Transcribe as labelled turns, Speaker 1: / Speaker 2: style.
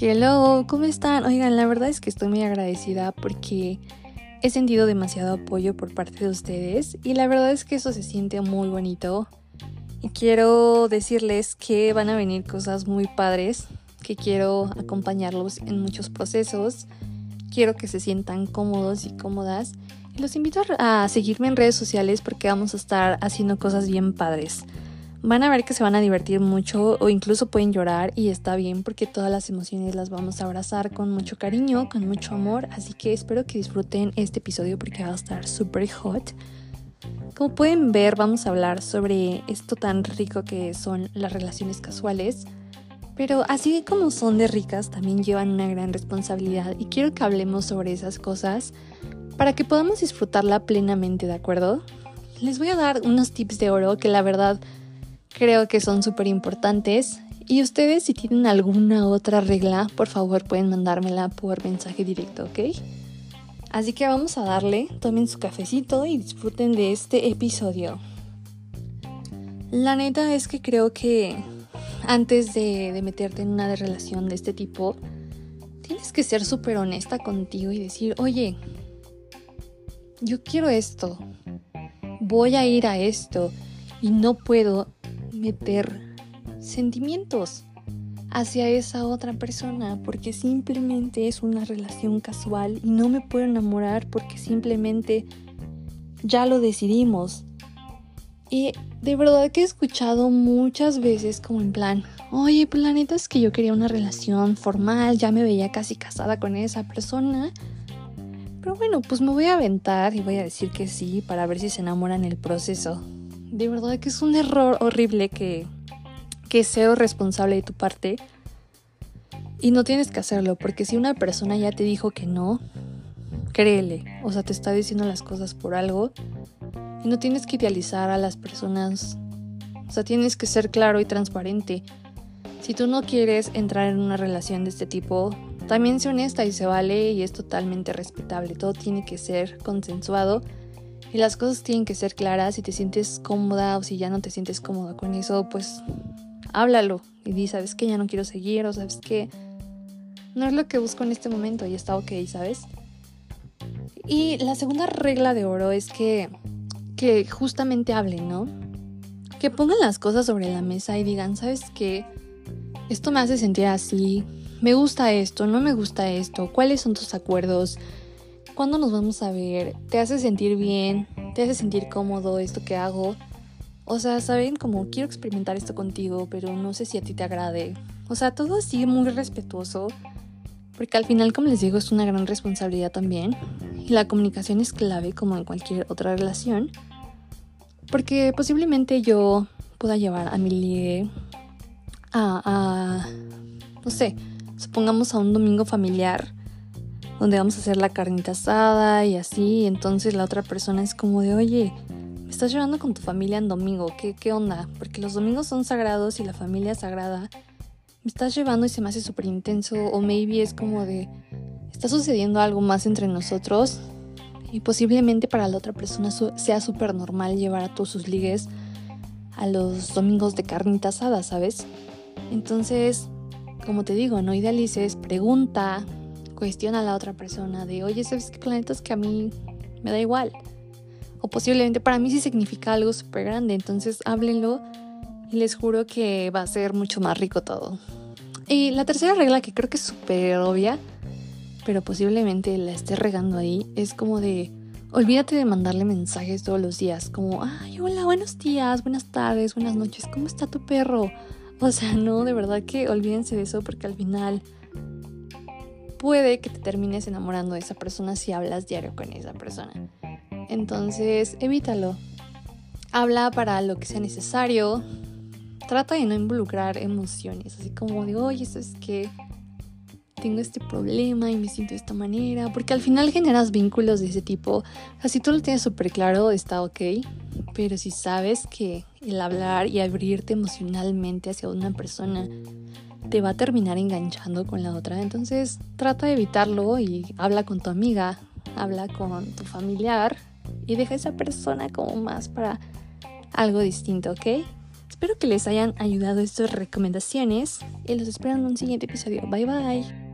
Speaker 1: Hello, ¿cómo están? Oigan, la verdad es que estoy muy agradecida porque he sentido demasiado apoyo por parte de ustedes y la verdad es que eso se siente muy bonito. Y quiero decirles que van a venir cosas muy padres, que quiero acompañarlos en muchos procesos, quiero que se sientan cómodos y cómodas. Y los invito a seguirme en redes sociales porque vamos a estar haciendo cosas bien padres van a ver que se van a divertir mucho o incluso pueden llorar y está bien porque todas las emociones las vamos a abrazar con mucho cariño, con mucho amor, así que espero que disfruten este episodio porque va a estar súper hot. Como pueden ver vamos a hablar sobre esto tan rico que son las relaciones casuales, pero así como son de ricas también llevan una gran responsabilidad y quiero que hablemos sobre esas cosas para que podamos disfrutarla plenamente, ¿de acuerdo? Les voy a dar unos tips de oro que la verdad creo que son súper importantes. Y ustedes si tienen alguna otra regla, por favor pueden mandármela por mensaje directo, ¿ok? Así que vamos a darle, tomen su cafecito y disfruten de este episodio. La neta es que creo que antes de, meterte en una relación de este tipo, tienes que ser súper honesta contigo y decir, oye, yo quiero esto, voy a ir a esto y no puedo meter sentimientos hacia esa otra persona porque simplemente es una relación casual y no me puedo enamorar porque simplemente ya lo decidimos. Y de verdad que he escuchado muchas veces como en plan, oye, pues la neta es que yo quería una relación formal, ya me veía casi casada con esa persona. Pero bueno, pues me voy a aventar y voy a decir que sí para ver si se enamoran en el proceso de verdad que es un error horrible que, que sea responsable de tu parte. Y no tienes que hacerlo, porque si una persona ya te dijo que no, créele. O sea, te está diciendo las cosas por algo. Y no tienes que idealizar a las personas. O sea, tienes que ser claro y transparente. Si tú no quieres entrar en una relación de este tipo, también sé honesta y se vale y es totalmente respetable. Todo tiene que ser consensuado y las cosas tienen que ser claras. Si te sientes cómoda o si ya no te sientes cómoda con eso, pues háblalo y di, sabes que ya no quiero seguir o sabes que no es lo que busco en este momento y está ok, ¿sabes? Y la segunda regla de oro es que, que justamente hablen, ¿no? Que pongan las cosas sobre la mesa y digan, ¿sabes qué? Esto me hace sentir así, me gusta esto, no me gusta esto, cuáles son tus acuerdos, ¿Cuándo nos vamos a ver? ¿Te hace sentir bien? ¿Te hace sentir cómodo esto que hago? O sea, ¿saben? Como quiero experimentar esto contigo, pero no sé si a ti te agrade. O sea, todo así muy respetuoso. Porque al final, como les digo, es una gran responsabilidad también. Y la comunicación es clave como en cualquier otra relación. Porque posiblemente yo pueda llevar a mi ligue a, a, no sé, supongamos a un domingo familiar donde vamos a hacer la carnita asada y así. Entonces la otra persona es como de, oye, me estás llevando con tu familia en domingo, ¿qué, qué onda? Porque los domingos son sagrados y la familia es sagrada. Me estás llevando y se me hace súper intenso. O maybe es como de, está sucediendo algo más entre nosotros. Y posiblemente para la otra persona sea súper normal llevar a todos sus ligues a los domingos de carnita asada, ¿sabes? Entonces, como te digo, no idealices, pregunta, cuestiona a la otra persona de, oye, ¿sabes qué planetas que a mí me da igual? O posiblemente para mí sí significa algo súper grande, entonces háblenlo y les juro que va a ser mucho más rico todo. Y la tercera regla que creo que es súper obvia, pero posiblemente la esté regando ahí, es como de, olvídate de mandarle mensajes todos los días, como, ay, hola, buenos días, buenas tardes, buenas noches, ¿cómo está tu perro? O sea, no, de verdad que olvídense de eso porque al final puede que te termines enamorando de esa persona si hablas diario con esa persona. Entonces, evítalo. Habla para lo que sea necesario. Trata de no involucrar emociones, así como digo, oye, eso es que tengo este problema y me siento de esta manera, porque al final generas vínculos de ese tipo. Así tú lo tienes súper claro, está ok, pero si sabes que el hablar y abrirte emocionalmente hacia una persona te va a terminar enganchando con la otra. Entonces trata de evitarlo y habla con tu amiga, habla con tu familiar y deja a esa persona como más para algo distinto, ¿ok? Espero que les hayan ayudado estas recomendaciones y los espero en un siguiente episodio. Bye bye.